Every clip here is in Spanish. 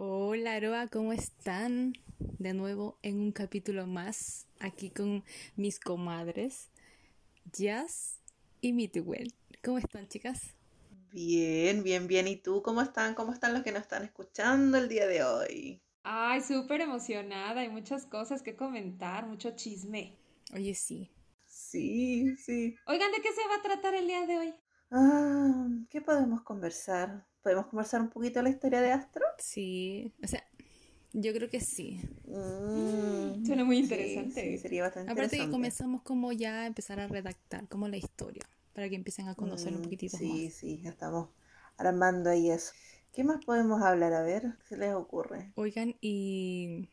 Hola Aroa, ¿cómo están? De nuevo en un capítulo más, aquí con mis comadres, Jazz y Mituel. ¿Cómo están, chicas? Bien, bien, bien. ¿Y tú cómo están? ¿Cómo están los que nos están escuchando el día de hoy? Ay, súper emocionada. Hay muchas cosas que comentar, mucho chisme. Oye, sí. Sí, sí. Oigan, ¿de qué se va a tratar el día de hoy? Ah, ¿qué podemos conversar? ¿Podemos conversar un poquito de la historia de Astro? Sí, o sea, yo creo que sí. Mm, Suena muy sí, interesante. Sí, sería bastante Aparte que interesante. comenzamos como ya a empezar a redactar como la historia, para que empiecen a conocer un Mm, poquitito Sí, más. sí, ya estamos armando ahí eso. ¿Qué más podemos hablar? A ver, ¿qué se les ocurre? Oigan, y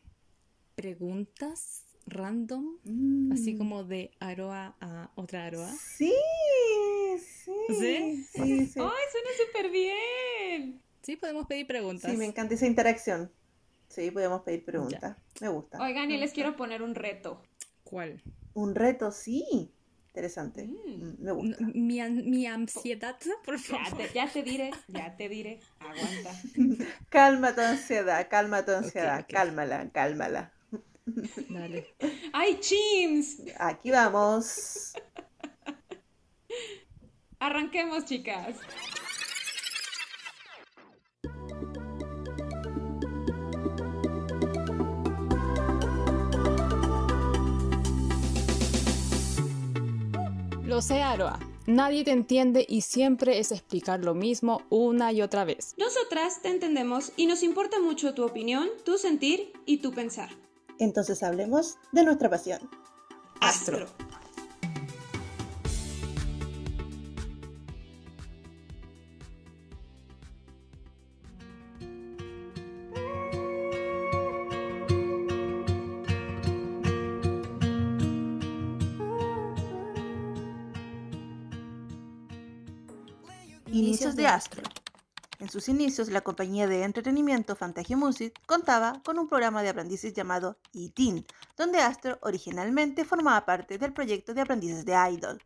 preguntas random, Mm, así como de Aroa a otra Aroa. Sí, sí, ¿Sí? sí, sí. ¡Ay, suena súper bien! Sí, podemos pedir preguntas. Sí, me encanta esa interacción. Sí, podemos pedir preguntas. Me gusta. Oigan, y les quiero poner un reto. ¿Cuál? Un reto, sí. Interesante. Mm. Mm, Me gusta. Mi, an- mi ansiedad, por Ya favor. te, ya te diré, ya te diré. Aguanta. Calma tu ansiedad, calma tu ansiedad, ok. cálmala, cálmala. Dale. ¡Ay, chims! Aquí vamos. Arranquemos, chicas. Lo sé, Aroa. Nadie te entiende y siempre es explicar lo mismo una y otra vez. Nosotras te entendemos y nos importa mucho tu opinión, tu sentir y tu pensar. Entonces hablemos de nuestra pasión. Astro. De Astro. En sus inicios, la compañía de entretenimiento Fantasia Music contaba con un programa de aprendices llamado E-Teen, donde Astro originalmente formaba parte del proyecto de aprendices de Idol.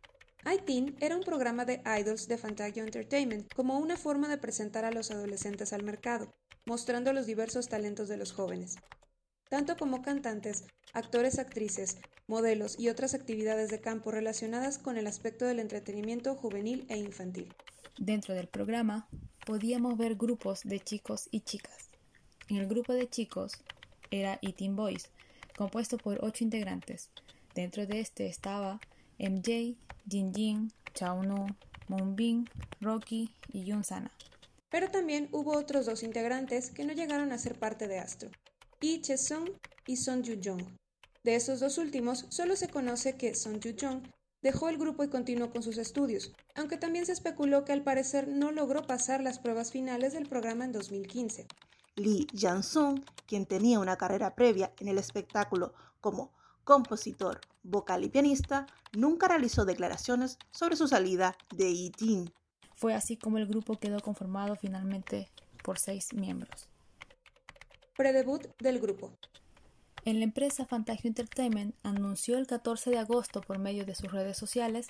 iTeen era un programa de idols de Fantasia Entertainment como una forma de presentar a los adolescentes al mercado, mostrando los diversos talentos de los jóvenes. Tanto como cantantes, actores, actrices, modelos y otras actividades de campo relacionadas con el aspecto del entretenimiento juvenil e infantil. Dentro del programa podíamos ver grupos de chicos y chicas. En el grupo de chicos era E-Teen Boys, compuesto por ocho integrantes. Dentro de este estaba MJ, Jinjin, Chaunu, Moonbin, Rocky y Yun Sana. Pero también hubo otros dos integrantes que no llegaron a ser parte de Astro, Lee Che-sung y Son Yu-jong. De esos dos últimos, solo se conoce que Son Yu-jong dejó el grupo y continuó con sus estudios, aunque también se especuló que al parecer no logró pasar las pruebas finales del programa en 2015. Lee Jansung, quien tenía una carrera previa en el espectáculo como compositor, vocal y pianista, nunca realizó declaraciones sobre su salida de E-Teen. Fue así como el grupo quedó conformado finalmente por seis miembros. Predebut del grupo. En la empresa Fantagio Entertainment anunció el 14 de agosto por medio de sus redes sociales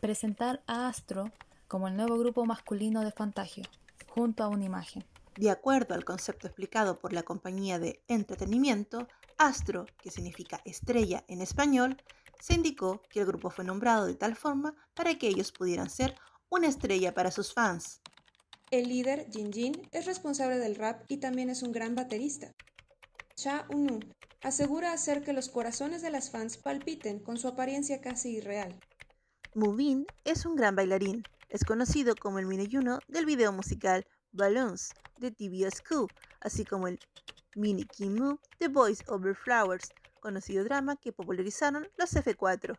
presentar a Astro como el nuevo grupo masculino de Fantagio, junto a una imagen. De acuerdo al concepto explicado por la compañía de entretenimiento, Astro, que significa estrella en español, se indicó que el grupo fue nombrado de tal forma para que ellos pudieran ser una estrella para sus fans. El líder, Jin Jin, es responsable del rap y también es un gran baterista. Cha Unu asegura hacer que los corazones de las fans palpiten con su apariencia casi irreal. Mubin es un gran bailarín. Es conocido como el mini Juno del video musical Balloons de TBS School, así como el mini Kim Moo de Boys Over Flowers, conocido drama que popularizaron los F4.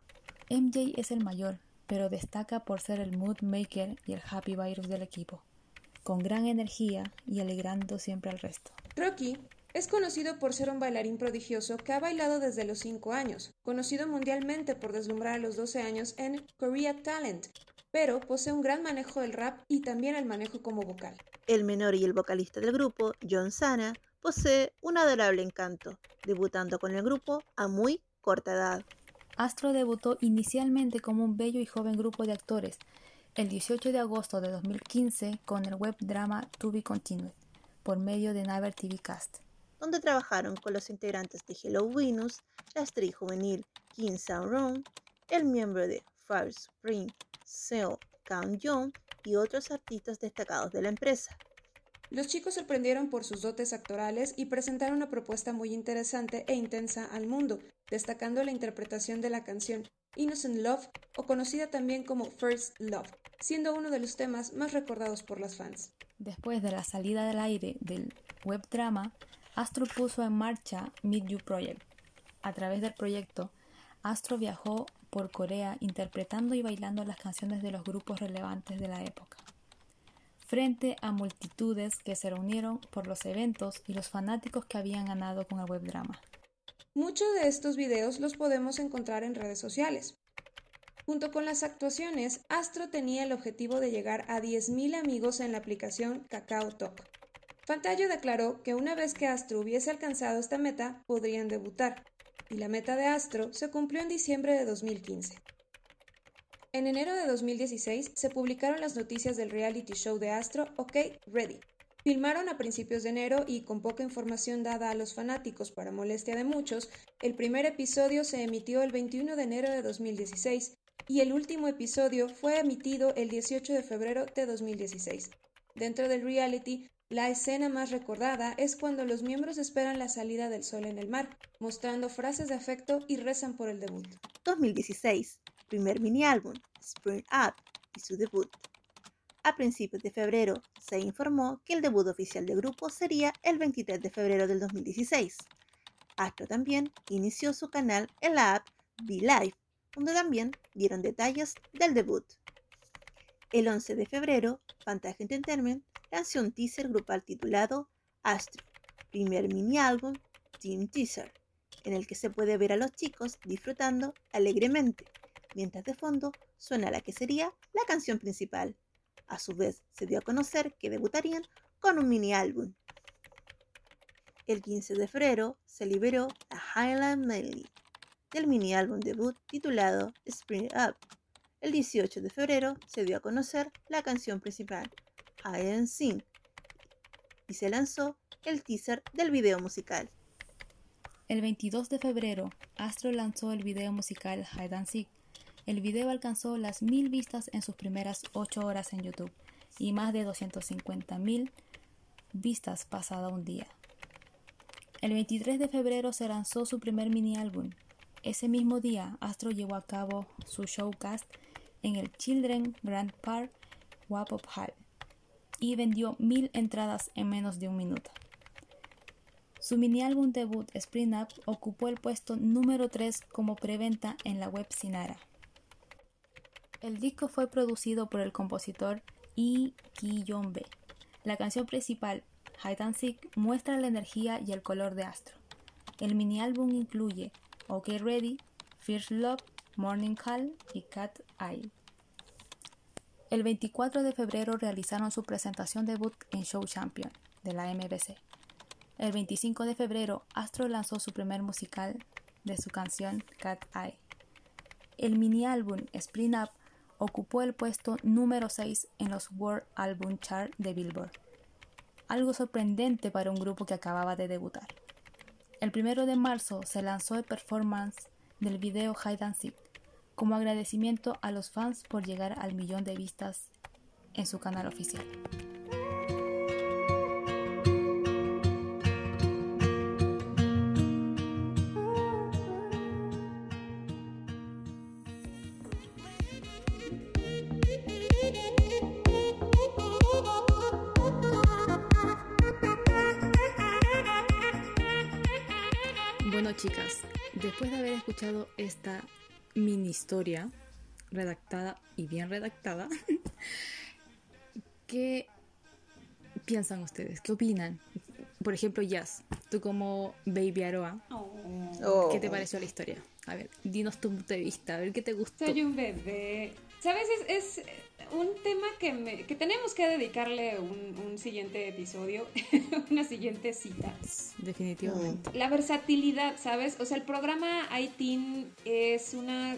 MJ es el mayor, pero destaca por ser el mood maker y el happy virus del equipo, con gran energía y alegrando siempre al resto. Rocky es conocido por ser un bailarín prodigioso que ha bailado desde los 5 años, conocido mundialmente por deslumbrar a los 12 años en Korea Talent, pero posee un gran manejo del rap y también el manejo como vocal. El menor y el vocalista del grupo, John Sana, posee un adorable encanto, debutando con el grupo a muy corta edad. Astro debutó inicialmente como un bello y joven grupo de actores el 18 de agosto de 2015 con el web drama To Be Continued, por medio de Naver TV Cast, donde trabajaron con los integrantes de Hello Venus, la estrella juvenil Kim Sang-rong, el miembro de First Spring, Seo Kang-jong y otros artistas destacados de la empresa. Los chicos sorprendieron por sus dotes actorales y presentaron una propuesta muy interesante e intensa al mundo, destacando la interpretación de la canción Innocent Love o conocida también como First Love, siendo uno de los temas más recordados por las fans. Después de la salida del aire del web drama, Astro puso en marcha Meet You Project. A través del proyecto, Astro viajó por Corea interpretando y bailando las canciones de los grupos relevantes de la época frente a multitudes que se reunieron por los eventos y los fanáticos que habían ganado con el web drama. Muchos de estos videos los podemos encontrar en redes sociales. Junto con las actuaciones, Astro tenía el objetivo de llegar a 10.000 amigos en la aplicación Kakao Talk. Fantallo declaró que una vez que Astro hubiese alcanzado esta meta, podrían debutar, y la meta de Astro se cumplió en diciembre de 2015. En enero de 2016 se publicaron las noticias del reality show de Astro OK Ready. Filmaron a principios de enero y con poca información dada a los fanáticos para molestia de muchos, el primer episodio se emitió el 21 de enero de 2016 y el último episodio fue emitido el 18 de febrero de 2016. Dentro del reality, la escena más recordada es cuando los miembros esperan la salida del sol en el mar, mostrando frases de afecto y rezan por el debut. 2016 primer mini álbum, Spring Up, y su debut. A principios de febrero se informó que el debut oficial del grupo sería el 23 de febrero del 2016. Astro también inició su canal en la app Be Live, donde también dieron detalles del debut. El 11 de febrero, Fantasia Entertainment lanzó un teaser grupal titulado Astro, primer mini álbum Team Teaser, en el que se puede ver a los chicos disfrutando alegremente mientras de fondo suena la que sería la canción principal. A su vez, se dio a conocer que debutarían con un mini álbum. El 15 de febrero se liberó la Highland Medley del mini álbum debut titulado Spring Up. El 18 de febrero se dio a conocer la canción principal, I Am Sing, y se lanzó el teaser del video musical. El 22 de febrero, Astro lanzó el video musical Hide and Seek, el video alcanzó las mil vistas en sus primeras 8 horas en YouTube y más de 250.000 vistas pasada un día. El 23 de febrero se lanzó su primer mini álbum. Ese mismo día, Astro llevó a cabo su showcast en el Children Grand Park Wapop Hall y vendió mil entradas en menos de un minuto. Su mini álbum debut Spring Up ocupó el puesto número 3 como preventa en la web Sinara. El disco fue producido por el compositor Yi Ki-yong-be. La canción principal, Hide and Seek, muestra la energía y el color de Astro. El mini álbum incluye OK Ready, First Love, Morning Call y Cat Eye. El 24 de febrero realizaron su presentación debut en Show Champion de la MBC. El 25 de febrero, Astro lanzó su primer musical de su canción Cat Eye. El mini álbum Spring Up ocupó el puesto número 6 en los World Album Chart de Billboard, algo sorprendente para un grupo que acababa de debutar. El primero de marzo se lanzó el performance del video Hide and Seek como agradecimiento a los fans por llegar al millón de vistas en su canal oficial. Escuchado esta mini historia redactada y bien redactada, ¿qué piensan ustedes? ¿Qué opinan? Por ejemplo, Jazz, tú como Baby Aroa, ¿qué te oh. pareció la historia? A ver, dinos tu punto de vista, a ver qué te gustó. Soy un bebé. ¿Sabes? es, un tema que, que tenemos que dedicarle un, un siguiente episodio, una siguiente cita. Definitivamente. La versatilidad, ¿sabes? O sea, el programa ITIN es una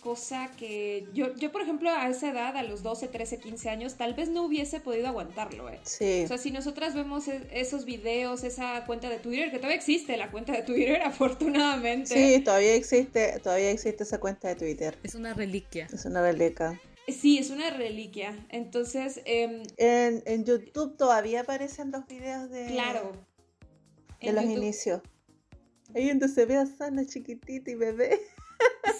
cosa que yo, yo, por ejemplo, a esa edad, a los 12, 13, 15 años, tal vez no hubiese podido aguantarlo, ¿eh? Sí. O sea, si nosotras vemos e- esos videos, esa cuenta de Twitter, que todavía existe la cuenta de Twitter, afortunadamente. Sí, todavía existe, todavía existe esa cuenta de Twitter. Es una reliquia. Es una reliquia. Sí, es una reliquia. Entonces, em, En, en YouTube todavía aparecen los videos de, claro. de en los YouTube- inicios. Ahí donde se ve a Sana chiquitita y bebé.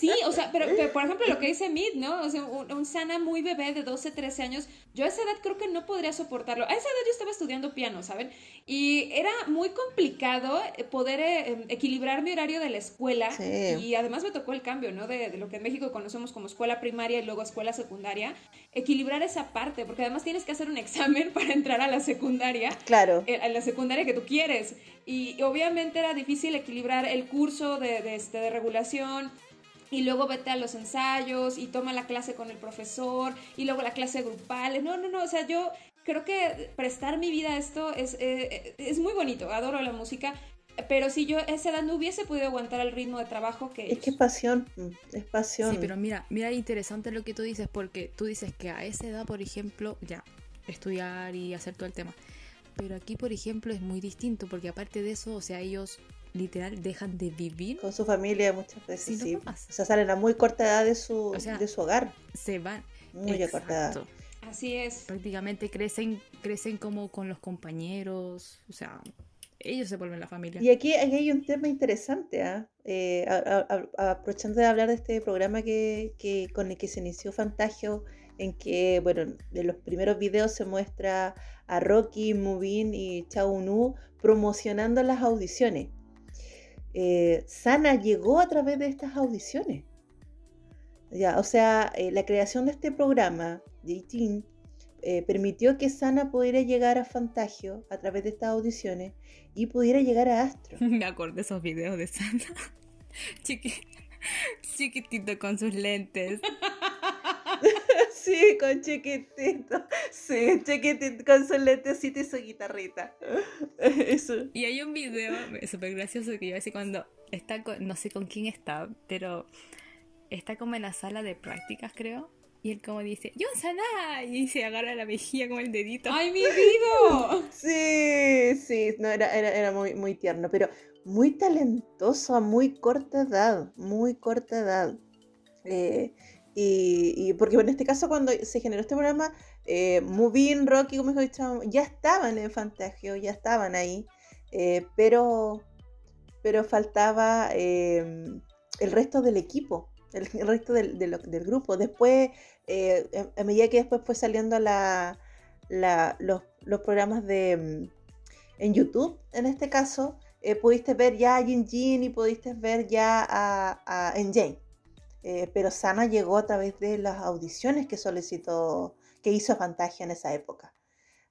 Sí, o sea, pero, pero, por ejemplo lo que dice Mid, ¿no? O sea, un, un Sana muy bebé de 12, 13 años, yo a esa edad creo que no podría soportarlo. A esa edad yo estaba estudiando piano, ¿saben? Y era muy complicado eh, poder eh, em, equilibrar mi horario de la escuela. Sí. Y además me tocó el cambio, ¿no? De, de lo que en México conocemos como escuela primaria y luego escuela secundaria. Equilibrar esa parte, porque además tienes que hacer un examen para entrar a la secundaria Claro. eh, a la secundaria que tú quieres. Y obviamente era difícil equilibrar el curso de, de, este, de regulación y luego vete a los ensayos y toma la clase con el profesor y luego la clase grupal. No, no, no, o sea, yo creo que prestar mi vida a esto es, eh, es muy bonito, adoro la música. Pero si yo a esa edad no hubiese podido aguantar el ritmo de trabajo que Es ellos. que es pasión. mm, Es pasión. Sí, pero mira, mira interesante lo que tú dices, porque tú dices que a esa edad, por ejemplo, ya, estudiar y hacer todo el tema. Pero aquí, por ejemplo, es muy distinto, porque aparte de eso, o sea, ellos literal dejan de vivir, Con su familia muchas veces, sí. O sea, salen a muy corta edad de su, O sea, de su hogar. se van. Muy a corta edad. Así es. Prácticamente crecen, crecen como con los compañeros, o sea, ellos se vuelven la familia. Y aquí, aquí hay un tema interesante, ¿ah? Eh, a- a- a- aprovechando de hablar de este programa que, que- con el que se inició Fantagio, en que, bueno, en los primeros videos se muestra a Rocky, Mubin y Chao Nu promocionando las audiciones. Eh, Sana llegó a través de estas audiciones. Ya, o sea, eh, la creación de este programa, J-Teen, eh, permitió que Sana pudiera llegar a Fantagio a través de estas audiciones y pudiera llegar a Astro. Me de esos videos de. Chiqui- chiquitito con sus lentes. Sí, con chiquitito. Sí, chiquitito con su lentecito y su guitarrita. Eso. Y hay un video súper gracioso que yo así cuando está con, no sé con quién está, pero está como en la sala de prácticas, creo. Y él como dice, ¡Yo Sana! Y se agarra la mejilla con el dedito. ¡Ay, mi vida! Sí, sí, no, era, era, era muy, muy tierno, pero muy talentoso a muy corta edad, muy corta edad. Eh, y, porque en este caso cuando se generó este programa, eh, Movin, Rocky, como dijo, Chao, ya estaban en Fantagio, ya estaban ahí, eh, pero, pero faltaba eh, el resto del equipo, el, resto del, grupo. Después, eh, a- a medida que después fue saliendo los, programas de mm, en YouTube, en este caso, pudiste ver ya a Jin Jin y pudiste ver ya a, a. pero Sana llegó a través de las audiciones que solicitó, que hizo Fantasia en esa época.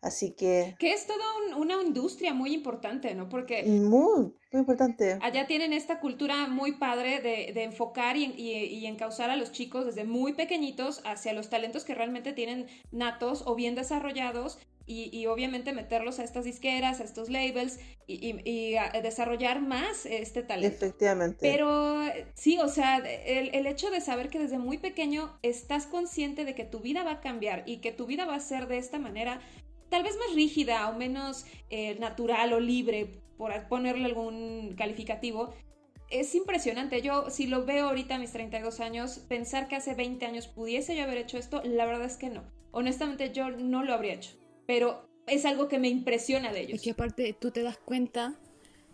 Así que Que es toda un- una industria muy importante, ¿no? Porque muy, muy importante. allá tienen esta cultura muy padre de, de enfocar y, y, y encauzar a los chicos desde muy pequeñitos hacia los talentos que realmente tienen natos o bien desarrollados y, y obviamente meterlos a estas disqueras, a estos labels y, y- y a desarrollar más este talento. Efectivamente. Pero sí, o sea, el, el hecho de saber que desde muy pequeño estás consciente de que tu vida va a cambiar y que tu vida va a ser de esta manera, tal vez más rígida o menos eh, natural o libre, por ponerle algún calificativo, es impresionante. Yo, si lo veo ahorita a mis 32 años, pensar que hace 20 años pudiese yo haber hecho esto, la verdad es que no. Honestamente, yo no lo habría hecho. Pero es algo que me impresiona de ellos. Es que aparte tú te das cuenta,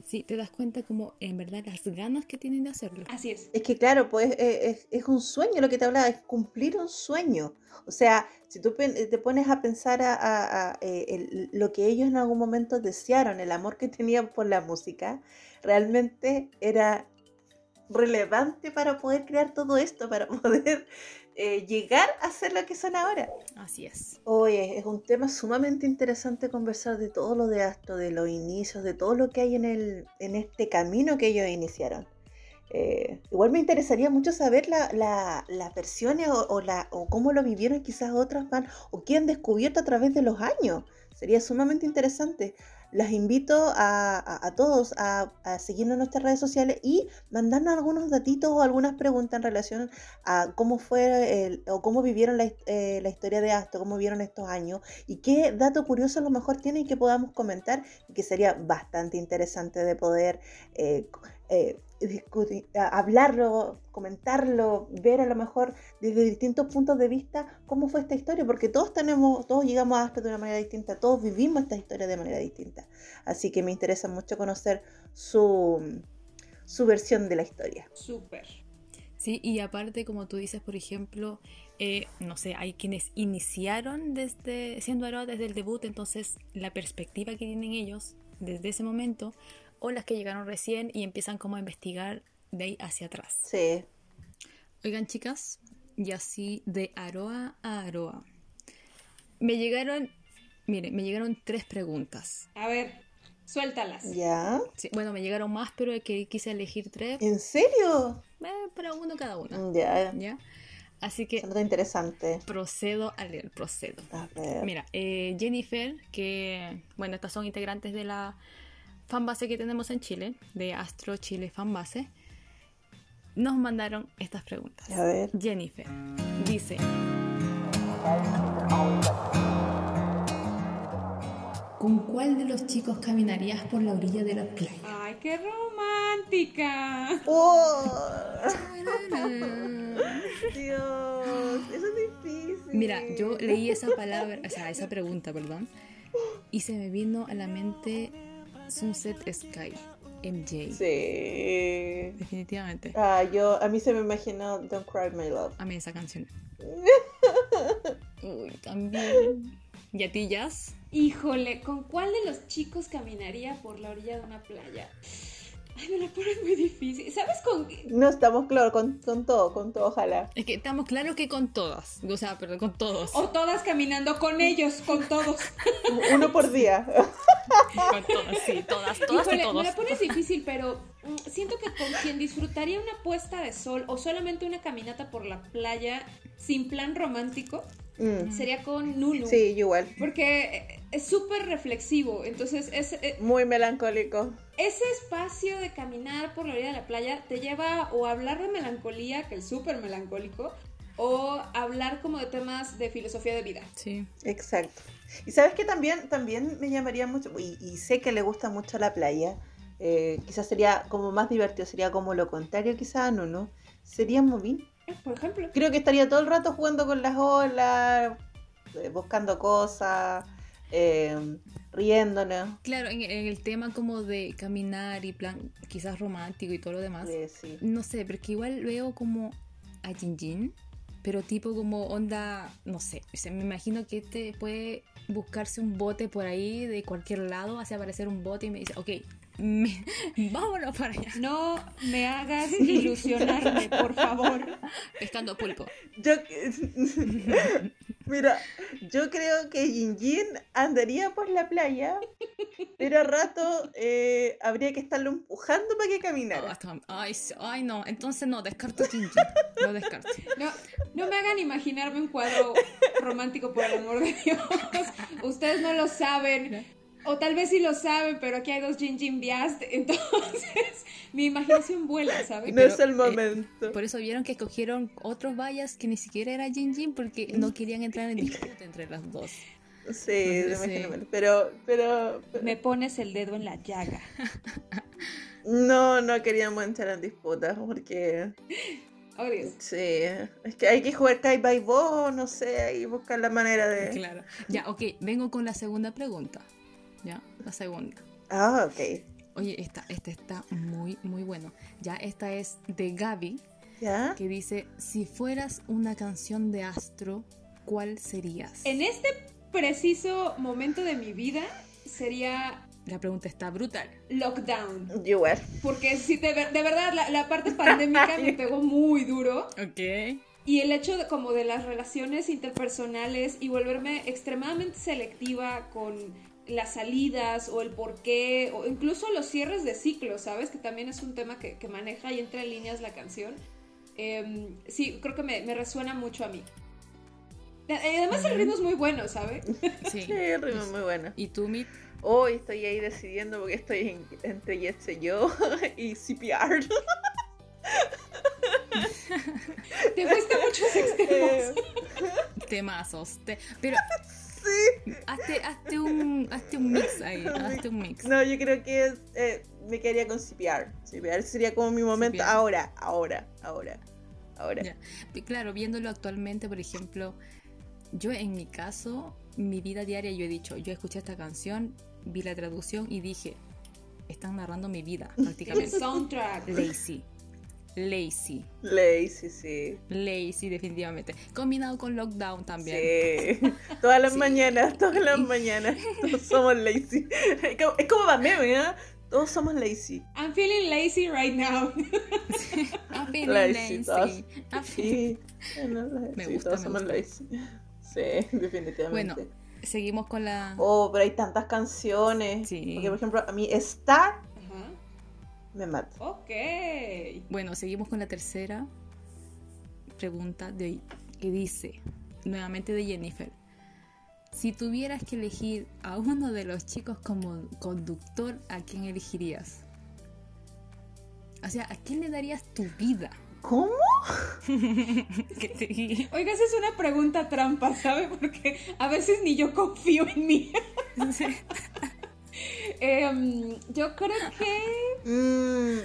sí, te das cuenta como en verdad las ganas que tienen de hacerlo. Así es. Es que claro, pues eh, es, es un sueño lo que te hablaba, es cumplir un sueño. O sea, si tú te pones a pensar a, a- a, eh, el- lo que ellos en algún momento desearon, el amor que tenían por la música, realmente era relevante para poder crear todo esto, para poder eh, llegar a ser lo que son ahora. Así es. Oye, es un tema sumamente interesante conversar de todo lo de Astro, de los inicios, de todo lo que hay en, el, en este camino que ellos iniciaron. Eh, igual me interesaría mucho saber la- la- las versiones o, o la, o cómo lo vivieron quizás otras van o qué han descubierto a través de los años. Sería sumamente interesante. Las invito a, todos a, seguirnos en nuestras redes sociales y mandarnos algunos datitos o algunas preguntas en relación a cómo fue el, o cómo vivieron la, eh, la, historia de Astro, cómo vieron estos años y qué dato curioso a lo mejor tienen que podamos comentar y que sería bastante interesante de poder eh, eh, discutir, hablarlo, comentarlo, ver a lo mejor desde distintos puntos de vista cómo fue esta historia, porque todos tenemos, todos llegamos a esto de una manera distinta, todos vivimos esta historia de manera distinta. Así que me interesa mucho conocer su, su versión de la historia. Súper. Sí, y aparte, como tú dices, por ejemplo, eh, no sé, hay quienes iniciaron desde siendo Aroa desde el debut, entonces la perspectiva que tienen ellos desde ese momento o las que llegaron recién y empiezan como a investigar de ahí hacia atrás. Sí. Oigan, chicas, y así de Aroa a Aroa. Me llegaron, mire, me llegaron tres preguntas. A ver, suéltalas. ¿Ya? bueno, me llegaron más, pero que quise elegir tres. ¿En serio? Eh, para uno cada uno. Ya. ¿Ya? Así que. Sonó interesante. Procedo a leer, procedo. A ver. Mira, eh, Jennifer, que. Bueno, estas son integrantes de la fanbase que tenemos en Chile, de Astro Chile Fanbase, nos mandaron estas preguntas. A ver. Jennifer dice. ¿Con cuál de los chicos caminarías por la orilla de la playa? ¡Ay, qué romántica! ¡Oh! Dios, eso es difícil. Mira, yo leí esa palabra, o sea, esa pregunta, perdón, y se me vino a la mente Sunset Sky, MJ. Sí. Definitivamente. Ah, yo, a mí se me imaginó Don't Cry My Love. A mí esa canción. Uy, también. ¿Y a ti, Jazz? Híjole, ¿con cuál de los chicos caminaría por la orilla de una playa? Ay, me la ponen muy difícil. ¿Sabes con qué? No estamos claros, con, con, todo, con todo, ojalá. Es que estamos claros que con todas. O sea, perdón, con todos. O todas caminando con ellos, con todos. Uno por día. con todas, sí, todas, todas y todos. Me la pones difícil, pero mm, siento que con quien disfrutaría una puesta de sol o solamente una caminata por la playa sin plan romántico, Mm. Sería con Nunu. Sí, igual. Porque es súper reflexivo, entonces es... Eh, Muy melancólico. Ese espacio de caminar por la orilla de la playa te lleva o a hablar de melancolía, que es súper melancólico, o hablar como de temas de filosofía de vida. Sí. Exacto. Y sabes que también, también me llamaría mucho, y, sé que le gusta mucho la playa, eh, quizás sería como más divertido, sería como lo contrario quizás a Nunu, sería Movin por ejemplo. Creo que estaría todo el rato jugando con las olas, eh, buscando cosas, eh, riéndonos. Claro, en, el tema como de caminar y plan quizás romántico y todo lo demás. Sí, No sé, porque igual veo como a Jinjin, pero tipo como onda, no sé, me imagino que este puede buscarse un bote por ahí de cualquier lado, hace aparecer un bote y me dice, ok, vámonos para allá. No me hagas ilusionarme, por favor. Pescando pulpo. Yo, mira, yo creo que Yin andaría por la playa, pero a rato eh, habría que estarlo empujando para que caminara. ay, no, entonces no, descarto Yin Lo descarto. No, no me hagan imaginarme un cuadro romántico, por el amor de Dios. Ustedes no lo saben. O tal vez sí lo saben, pero aquí hay dos Jin Jin Biast, entonces mi imaginación vuela, ¿sabes? No es el eh, momento. por eso vieron que escogieron otros vallas que ni siquiera era Jin Jin porque no querían entrar en disputa entre las dos. Sí, me Pero, pero, Me pones el dedo en la llaga. No, no queríamos entrar en disputa porque... Dios. Sí, es que hay que jugar Kai by no sé, y buscar la manera de... Claro. Ya, ok, vengo con la segunda pregunta. ¿Ya? La segunda. Ah, ok. Oye, esta, este está muy, muy bueno. Ya, esta es de Gaby, ¿Ya? que dice, si fueras una canción de Astro, ¿cuál serías? En este preciso momento de mi vida sería... La pregunta está brutal. Lockdown. You were. Porque si de, de verdad la, la parte pandémica me pegó muy duro. Ok. Y el hecho de, como de las relaciones interpersonales y volverme extremadamente selectiva con las salidas o el por qué, o incluso los cierres de ciclos, ¿sabes? Que también es un tema que, maneja y entre líneas la canción. Em, sí, creo que me, resuena mucho a mí. Además el ritmo es muy bueno, ¿sabes? Sí, sí el ritmo es muy bueno. ¿Y tú, Mit? Hoy estoy ahí decidiendo porque estoy entre Yes Yo y CPR. Te fuiste muchos extremos. Eh, Temazos. pero sí. Hazte, un, hazte un mix ahí. Hazte un mix. No, yo creo que eh, me quedaría con CPR. CPR sería como mi momento ahora, ahora, ahora, ahora. Claro, viéndolo actualmente, por ejemplo, yo en mi caso, mi vida diaria, yo he dicho, yo escuché esta canción vi la traducción y dije, están narrando mi vida prácticamente. soundtrack. Lazy. Lazy. Lazy, sí. Lazy, definitivamente. Combinado con lockdown también. Sí. Todas las mañanas, todas las mañanas. Todos somos lazy. Es como para meme, ¿eh? Todos somos lazy. I'm feeling lazy right now. I'm feeling lazy. Sí. Me gusta. Todos somos lazy. Sí, definitivamente. Bueno seguimos con la. Oh, pero hay tantas canciones. Sí. Porque, por ejemplo, a mí Star me mata. Ok. Bueno, seguimos con la tercera pregunta de hoy, que dice, nuevamente de Jennifer. Si tuvieras que elegir a uno de los chicos como conductor, ¿a quién elegirías? O sea, ¿a quién le darías tu vida? ¿Cómo? Oiga, esa es una pregunta trampa, ¿sabe? Porque a veces ni yo confío en mí. Em, yo creo que. Mm,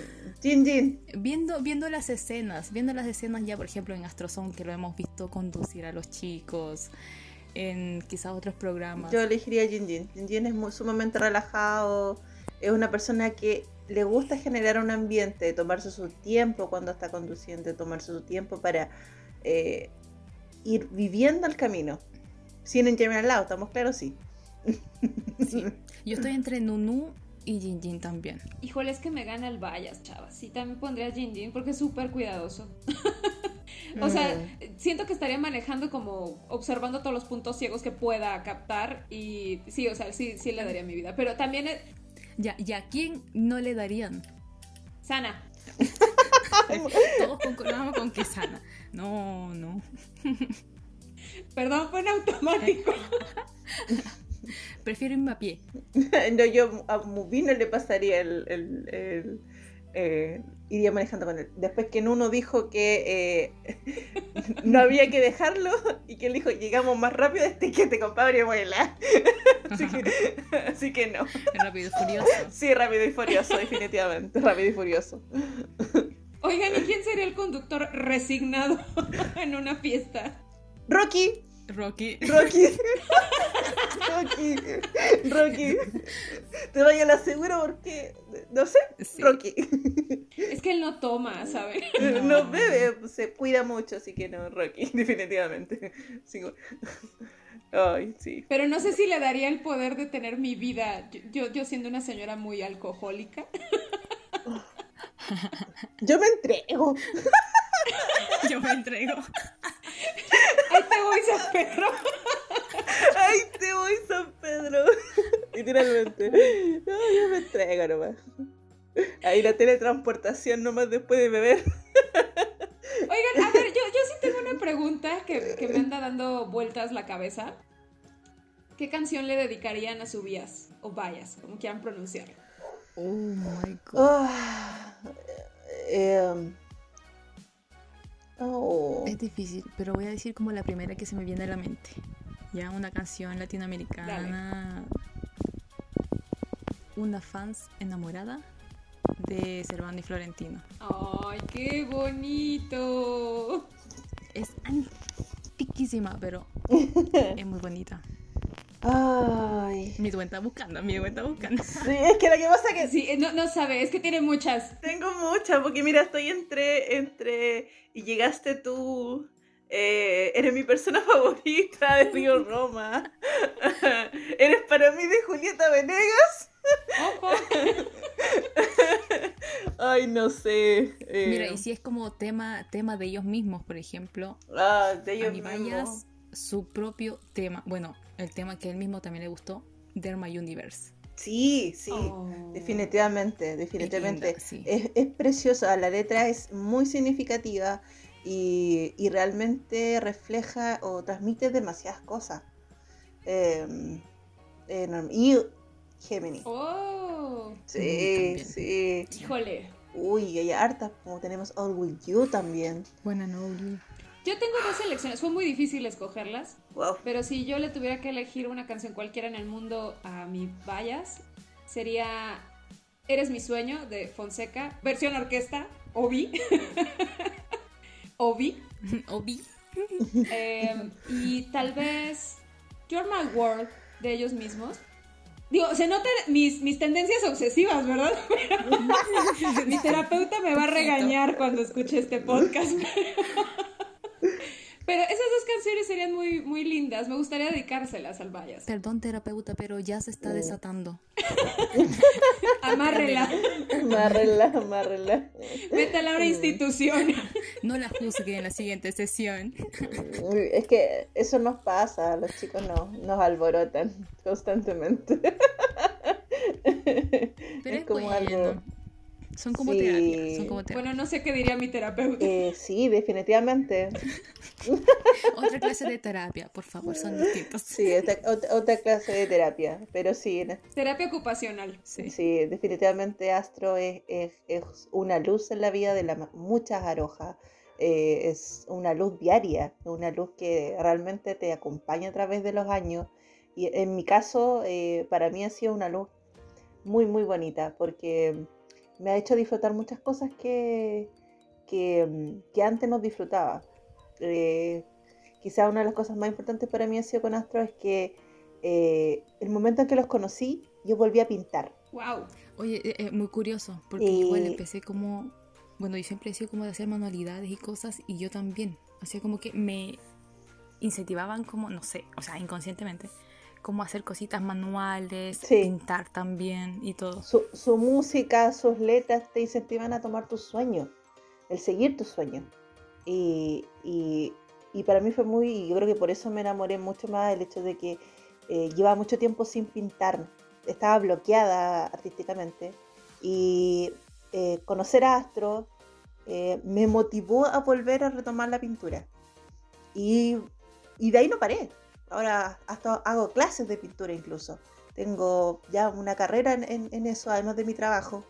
viendo, viendo las escenas, viendo las escenas ya, por ejemplo, en Astrozone, que lo hemos visto conducir a los chicos, en quizás otros programas. Yo elegiría a Jin Jin. Jin Jin es muy, sumamente relajado, es una persona que le gusta generar un ambiente, tomarse su tiempo cuando está conduciendo, tomarse su tiempo para eh, ir viviendo el camino. Sin encherme al lado, ¿estamos claros? Sí. sí. Yo estoy entre Nunu y Jin Jin también. Híjole, es que me gana el Vallas, chavas. Sí, también pondría a Jin Jin porque es súper cuidadoso. o sea, mm. siento que estaría manejando como observando todos los puntos ciegos que pueda captar y sí, o sea, sí, sí le daría mi vida. Pero también ya, ¿y a quién no le darían? Sana. Todos concordamos con que sana. No, no. Perdón, fue en automático. Prefiero irme a pie. no, yo a Mubino le pasaría el, eh, iría manejando con él. Después que en uno dijo que eh, no había que dejarlo y que él dijo, llegamos más rápido este que te compadre vuela. así, que, así que no. Rápido y furioso. Sí, rápido y furioso, definitivamente. Rápido y furioso. Oigan, ¿y quién sería el conductor resignado en una fiesta? Rocky. Rocky. Rocky. Rocky. Rocky. Te vaya a la segura porque, no sé, Rocky. Es que él no toma, ¿sabes? No. bebe, se cuida mucho, así que no, Rocky, definitivamente. Ay, sí. Pero no sé si le daría el poder de tener mi vida, yo, yo siendo una señora muy alcohólica. Yo me entrego. Yo me entrego. Ahí te voy, San Pedro. Ahí te voy, San Pedro. Literalmente. No, yo me entrego nomás. Ahí la teletransportación nomás después de beber. Oigan, a ver, yo, yo sí tengo una pregunta que, que me anda dando vueltas la cabeza. ¿Qué canción le dedicarían a su vías o vayas, como quieran pronunciarlo? Oh my god. Eh, Oh. Es difícil, pero voy a decir como la primera que se me viene a la mente. Ya una canción latinoamericana. Una fans enamorada de Servando y Florentino. ¡Ay, qué bonito! Es antiquísima, pero es muy bonita. Ay. Mi dueña está buscando, mi dueña está buscando. Sí, es que lo que pasa que. Sí, no, no sabe, es que tiene muchas. Tengo muchas, porque mira, estoy entre. entre. Y llegaste tú. Eh, eres mi persona favorita de Río Roma. eres para mí de Julieta Venegas. Ay, no sé. Mira, y si es como tema, tema de ellos mismos, por ejemplo. Ah, de ellos mismos. su propio tema. Bueno, el tema que él mismo también le gustó, Derma Universe. Sí, sí, oh. definitivamente, definitivamente. Es, es, preciosa, la letra es muy significativa. y, y realmente refleja o transmite demasiadas cosas. Em, eh, y Gemini. ¡Oh! Sí, sí. Híjole. Uy, hay hartas, como tenemos All With You también. Buena Noli. Yo tengo dos selecciones. Fue muy difícil escogerlas. Wow. Pero si yo le tuviera que elegir una canción cualquiera en el mundo a mi Bayas, sería Eres mi sueño de Fonseca, versión orquesta, Obi. Obi. Obi. Eh, y tal vez You're My World de ellos mismos. Digo, se notan mis, mis tendencias obsesivas, ¿verdad? Pero mi terapeuta me va a regañar cuando escuche este podcast. Pero esas dos canciones serían muy, muy lindas. Me gustaría dedicárselas al Bayas. Perdón, terapeuta, pero ya se está desatando. Amárrela. Amárrela, amárrela. Métala a una institución. No la juzgue en la siguiente sesión. Uy, Es que eso nos pasa, los chicos no, nos alborotan constantemente. Pero es, como bueno. algo- Son como Sí. terapia. Son como terapia. Bueno, no sé qué diría mi terapeuta. Eh, sí, definitivamente. Otra clase de terapia, por favor, son distintos. Sí, otra, ot- otra clase de terapia, pero sí, Terapia ocupacional. Sí. sí, definitivamente Astro es, es- es una luz en la vida de la, muchas arojas. Eh, es una luz diaria, una luz que realmente te acompaña a través de los años. Y en mi caso, eh, para mí ha sido una luz muy, muy bonita, porque me ha hecho disfrutar muchas cosas que, que, mm, que antes no disfrutaba. Eh, quizá una de las cosas más importantes para mí ha sido con Astro es que eh, el momento en que los conocí, yo volví a pintar. Wow. Oye, eh, eh, muy curioso, porque igual empecé como, bueno, yo siempre he sido como de hacer manualidades y cosas, y yo también, hacía como que me incentivaban como, no sé, o sea, inconscientemente, como hacer cositas manuales, Sí. pintar también y todo. Su, su música, sus letras te incentivan a tomar tus sueños, el seguir tus sueños. Y, y- y para mí fue muy, yo creo que por eso me enamoré mucho más del hecho de que eh, llevaba mucho tiempo sin pintar, estaba bloqueada artísticamente. Y eh, conocer a Astro eh, me motivó a volver a retomar la pintura. Y, y de ahí no paré. Ahora hasta hago clases de pintura incluso. Tengo ya una carrera en, en- en eso, además de mi trabajo.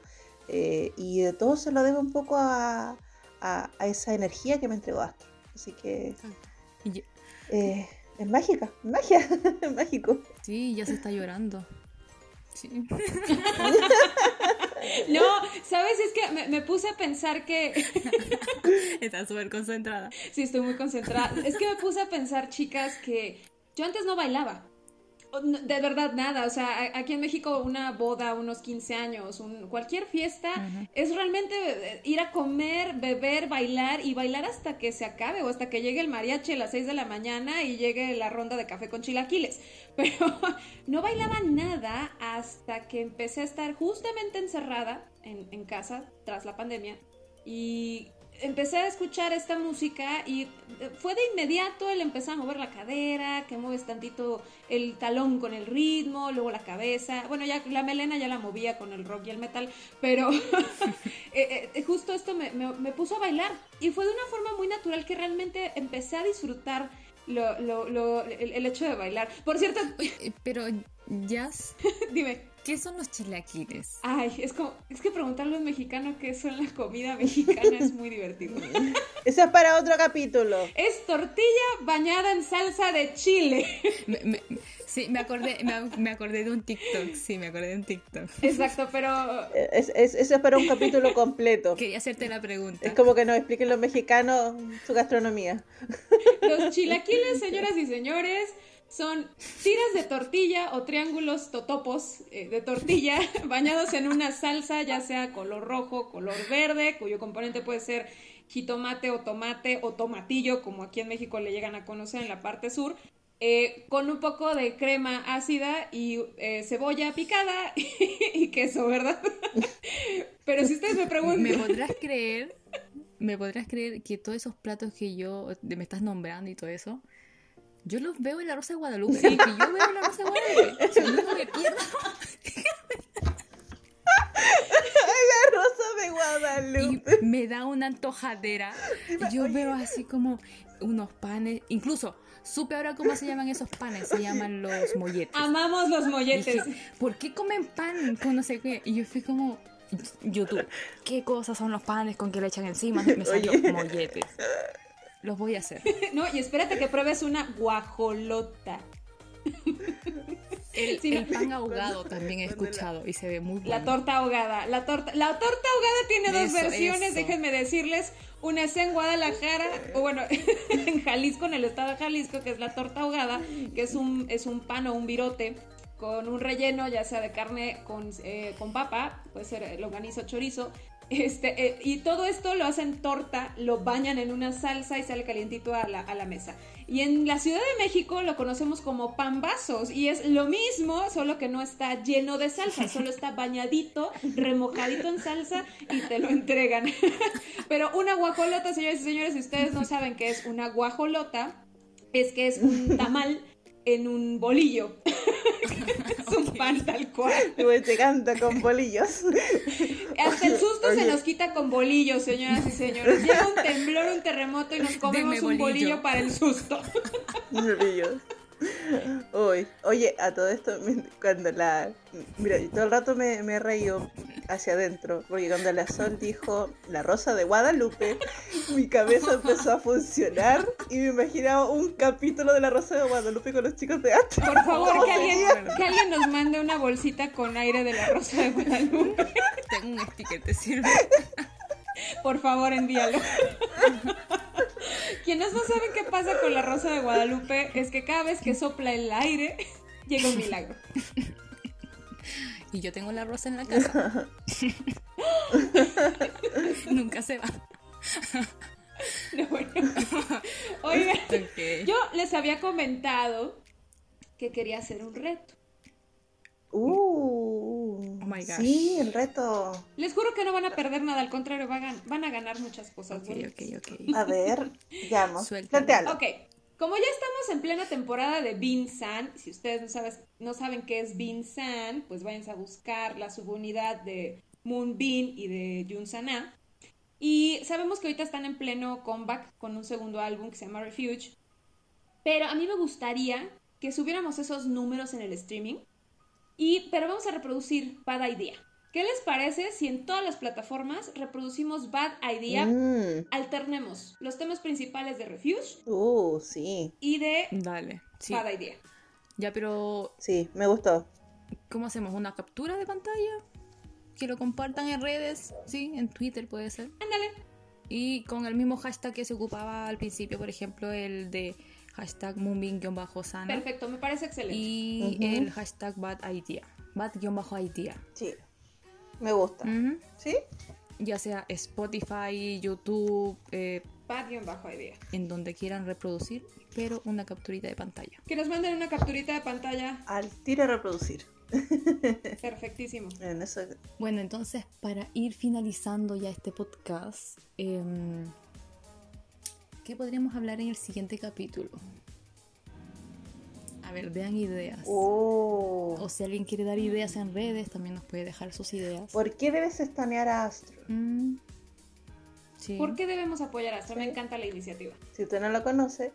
eh, y de todo se lo debo un poco a, a- a esa energía que me entregó Astro. Así que eh, es mágica, magia, es mágico. sí, ya se está llorando. Sí. No, ¿sabes? Es que me, me puse a pensar que... está súper concentrada. Sí, estoy muy concentrada. Es que me puse a pensar, chicas, que yo antes no bailaba. De verdad, nada. O sea, aquí en México una boda, unos 15 años, un- cualquier fiesta, es realmente eh, ir a comer, beber, bailar y bailar hasta que se acabe o hasta que llegue el mariachi a las 6 de la mañana y llegue la ronda de café con chilaquiles. Pero no bailaba nada hasta que empecé a estar justamente encerrada en, en casa tras la pandemia y empecé a escuchar esta música y eh, fue de inmediato el empezar a mover la cadera, que mueves tantito el talón con el ritmo, luego la cabeza, bueno, ya la melena ya la movía con el rock y el metal, pero eh, eh, justo esto me, me- me puso a bailar y fue de una forma muy natural que realmente empecé a disfrutar lo, lo- lo- el, el hecho de bailar. Por cierto, pero, Jazz, dime. ¿Qué son los chilaquiles? Ay, es como, es que preguntarle a un mexicano qué es la comida mexicana es muy divertido. Eso es para otro capítulo. Es tortilla bañada en salsa de chile. Me- me- sí, me acordé, me, me acordé de un TikTok, sí, me acordé de un TikTok. Exacto, pero Es, es- eso es para un capítulo completo. Quería hacerte la pregunta. Es como que nos expliquen los mexicanos su gastronomía. los chilaquiles, señoras y señores, son tiras de tortilla o triángulos totopos eh, de tortilla bañados en una salsa, ya sea color rojo, color verde, cuyo componente puede ser jitomate o tomate o tomatillo, como aquí en México le llegan a conocer en la parte sur, eh, con un poco de crema ácida y eh, cebolla picada y queso, ¿verdad? Pero si ustedes me ¿Me preguntan... podrás creer? ¿Me podrás creer que todos esos platos que yo me estás nombrando y todo eso, yo los veo en la Rosa de Guadalupe? Sí. Que yo veo en la Rosa de Guadalupe. O sea, yo no me pierdo. La rosa de Y Guadalupe. me da una antojadera. Yo veo así como unos panes, incluso supe ahora cómo se llaman esos panes, se llaman los molletes. Amamos los molletes. Dije, ¿por qué comen pan con no sé qué? Y yo fui como, YouTube, ¿qué cosas son los panes con que le echan encima? Me salió Oye. molletes. Los voy a hacer. No, y espérate que pruebes una guajolota. El, Sí, el no. pan ahogado también he la- escuchado y se ve muy bueno. La torta ahogada. La torta, la torta ahogada tiene dos versiones, eso. déjenme decirles. Una es en Guadalajara, o bueno, en Jalisco, en el estado de Jalisco, que es la torta ahogada, que es un, es un pan o un virote con un relleno, ya sea de carne con, eh, con papa, puede ser eh, longaniza o chorizo. Este, eh, y todo esto lo hacen torta, lo bañan en una salsa y sale calientito a la, mesa. Y en la Ciudad de México lo conocemos como pambazos y es lo mismo, solo que no está lleno de salsa, solo está bañadito, remojadito en salsa y te lo entregan. Pero una guajolota, señores y señores, si ustedes no saben qué es una guajolota, es que es un tamal en un bolillo. es un pan tal cual. Estuve llegando con bolillos. Hasta el susto se nos quita con bolillos, señoras y señores. Llega un temblor, un terremoto y nos comemos Deme un bolillo bolillo. para el susto. Bolillos. Uy, oye, a todo esto, cuando la. Mira, yo todo el rato me, me he reído hacia adentro, porque cuando la Sol dijo la rosa de Guadalupe, mi cabeza empezó a funcionar y me imaginaba un capítulo de la rosa de Guadalupe con los chicos de arte. Por favor, que alguien nos mande una bolsita con aire de la Rosa de Guadalupe. Tengo un sticker, te sirve. Por favor, envíalo. Quienes no saben qué pasa con la Rosa de Guadalupe es que cada vez que sopla el aire, llega un milagro. Y yo tengo la rosa en la casa. Nunca se va. No, bueno. Oigan, yo les había comentado que quería hacer un reto. Uh, Oh my gosh. Sí, el reto. Les juro que no van a perder nada, al contrario, van a, van a ganar muchas cosas. Ok, ok, ok. A ver, veamos. Suéltalo. Plantealo. Ok, como ya estamos en plena temporada de Bean San, si ustedes no, no saben qué es Bean San, pues váyanse a buscar la subunidad de Moon Bean y de Jun Sana. Y sabemos que ahorita están en pleno comeback con un segundo álbum que se llama Refuge. Pero a mí me gustaría que subiéramos esos números en el streaming. Y, pero vamos a reproducir Bad Idea. ¿Qué les parece si en todas las plataformas reproducimos Bad Idea? Mm, Alternemos los temas principales de Refuge Uh, sí, y de Dale. Sí. Bad Idea. Ya, pero sí, me gustó. ¿cómo hacemos? ¿Una captura de pantalla? Que lo compartan en redes, sí, en Twitter puede ser. Ándale. Y con el mismo hashtag que se ocupaba al principio, por ejemplo, el de hashtag Moonbeam-sana. Perfecto, me parece excelente. Y Ujú. el hashtag Bad Idea. Bad-idea. Sí, me gusta. ¿Sí? Ya sea Spotify, YouTube, eh, Bad-idea. en donde quieran reproducir, pero una capturita de pantalla. Que nos manden una capturita de pantalla. Al tiro a reproducir. Perfectísimo. En eso. Bueno, entonces para ir finalizando ya este podcast, em, ¿qué podríamos hablar en el siguiente capítulo? A ver, vean ideas. Oh. O si alguien quiere dar ideas en redes, también nos puede dejar sus ideas. ¿Por qué debes estanear a Astro? Mm, sí. ¿Por qué debemos apoyar a Astro? Me encanta la iniciativa. Si usted no lo conoce,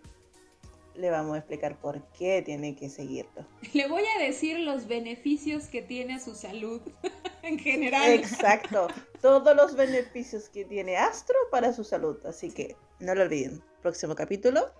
le vamos a explicar por qué tiene que seguirlo. Le voy a decir los beneficios que tiene a su salud en general. Exacto. Todos los beneficios que tiene Astro para su salud. Así que no lo olviden. Próximo capítulo.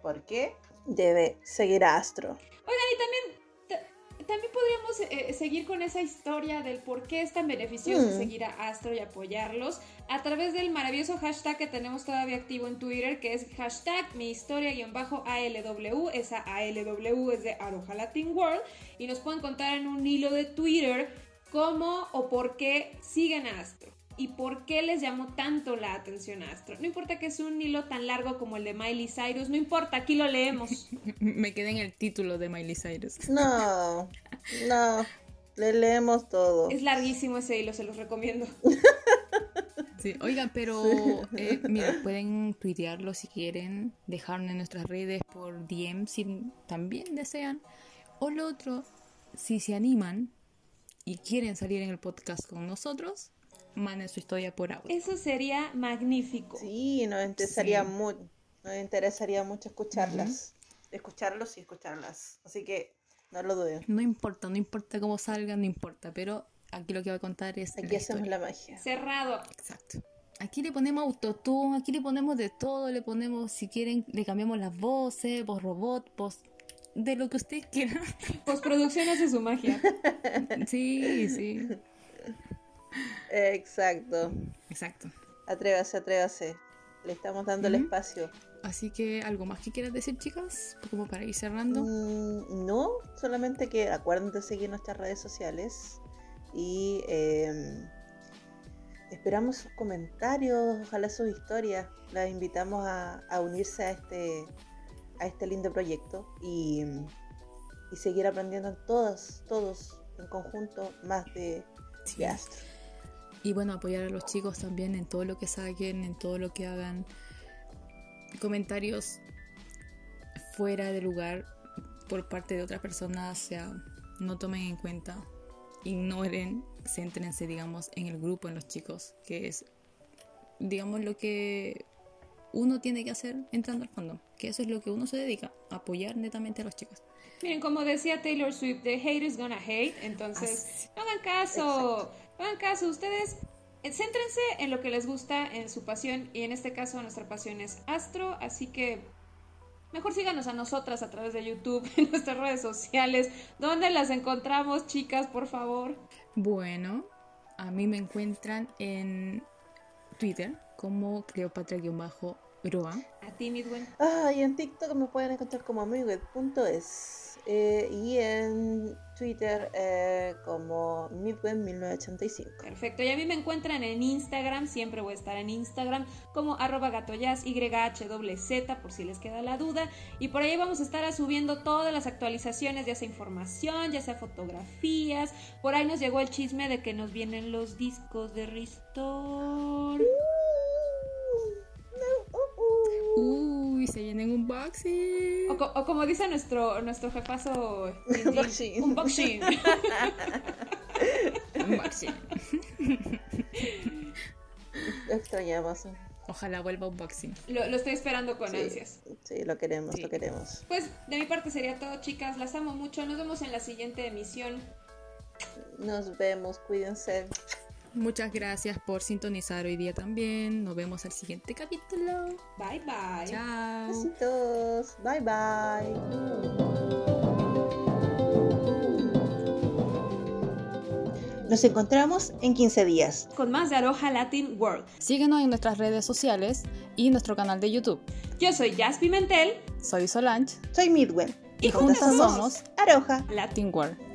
¿Por qué debe seguir a Astro? Oigan, y también, ta- también podríamos eh, seguir con esa historia del por qué es tan beneficioso Mm. seguir a Astro y apoyarlos a través del maravilloso hashtag que tenemos todavía activo en Twitter, que es hashtag mi historia-ALW. Esa ALW es de Aroha Latin World. Y nos pueden contar en un hilo de Twitter cómo o por qué siguen a Astro. Y por qué les llamó tanto la atención a Astro. No importa que es un hilo tan largo como el de Miley Cyrus, no importa, aquí lo leemos. Me quedé en el título de Miley Cyrus. No, no. Le leemos todo. Es larguísimo ese hilo, se los recomiendo. Sí, oigan, pero eh, mira, pueden tuitearlo si quieren, dejarlo en nuestras redes por DM si también desean. O lo otro, si se animan y quieren salir en el podcast con nosotros, manden su historia por audio. Eso sería magnífico. Sí, nos interesaría, mu nos interesaría mucho escucharlas. Escucharlos y escucharlas. Así que no lo duden. No importa, no importa cómo salgan, no importa, pero aquí lo que voy a contar es... Aquí hacemos la magia. Cerrado. Exacto. Aquí le ponemos autotune, aquí le ponemos de todo, le ponemos, si quieren, le cambiamos las voces, voz robot, voz de lo que ustedes quieran. Postproducción hace su magia. Sí, sí. Exacto. Exacto. Atrévase, atrévase. Le estamos dando el espacio. Así que, ¿algo más que quieras decir, chicas? Como para ir cerrando. Mm, no, solamente que acuérdense de seguir nuestras redes sociales y eh, esperamos sus comentarios, ojalá sus historias. Las invitamos a, a unirse a este, a este lindo proyecto y, y seguir aprendiendo todos, todos en conjunto más de, Sí. de Astro. Y bueno, apoyar a los chicos también en todo lo que saquen, en todo lo que hagan. Comentarios fuera de lugar por parte de otras personas, o sea, no tomen en cuenta, ignoren, céntrense, digamos, en el grupo, en los chicos, que es, digamos, lo que uno tiene que hacer entrando al fandom, que eso es lo que uno se dedica, apoyar netamente a los chicos. Miren, como decía Taylor Swift, the hate is gonna hate. Entonces, Así. no hagan caso. No hagan caso. Ustedes eh, céntrense en lo que les gusta, en su pasión. Y en este caso, nuestra pasión es Astro. Así que mejor síganos a nosotras a través de YouTube, en nuestras redes sociales. ¿Dónde las encontramos, chicas, por favor? Bueno, a mí me encuentran en Twitter como Cleopatra-Roa. A ti, Midwen. Ah, y en TikTok me pueden encontrar como amiguet.es eh, y en Twitter eh, como midweb1985. Perfecto, y a mí me encuentran en Instagram, siempre voy a estar en Instagram como arroba gatoyaz, YHWZ, por si les queda la duda. Y por ahí vamos a estar subiendo todas las actualizaciones, ya sea información, ya sea fotografías. Por ahí nos llegó el chisme de que nos vienen los discos de Restore. Uy, se llenen un boxing. O, co- o como dice nuestro, nuestro jefazo, Jinjin, Unboxing. unboxing. Un boxing. Lo extrañamos. Ojalá vuelva un boxing. lo, lo estoy esperando con Sí. ansias. Sí, lo queremos, Sí. lo queremos. Pues de mi parte sería todo, chicas. Las amo mucho. Nos vemos en la siguiente emisión. Nos vemos, cuídense. Muchas gracias por sintonizar hoy día también. Nos vemos al siguiente capítulo. Bye bye. Chao. Besitos. Bye bye. Nos encontramos en 15 días. Con más de Aroha Latin World. Síguenos en nuestras redes sociales y nuestro canal de YouTube. Yo soy Jazz Pimentel. Soy Solange Soy Midwell. Y juntas juntas somos Aroja. Latin. Latin World.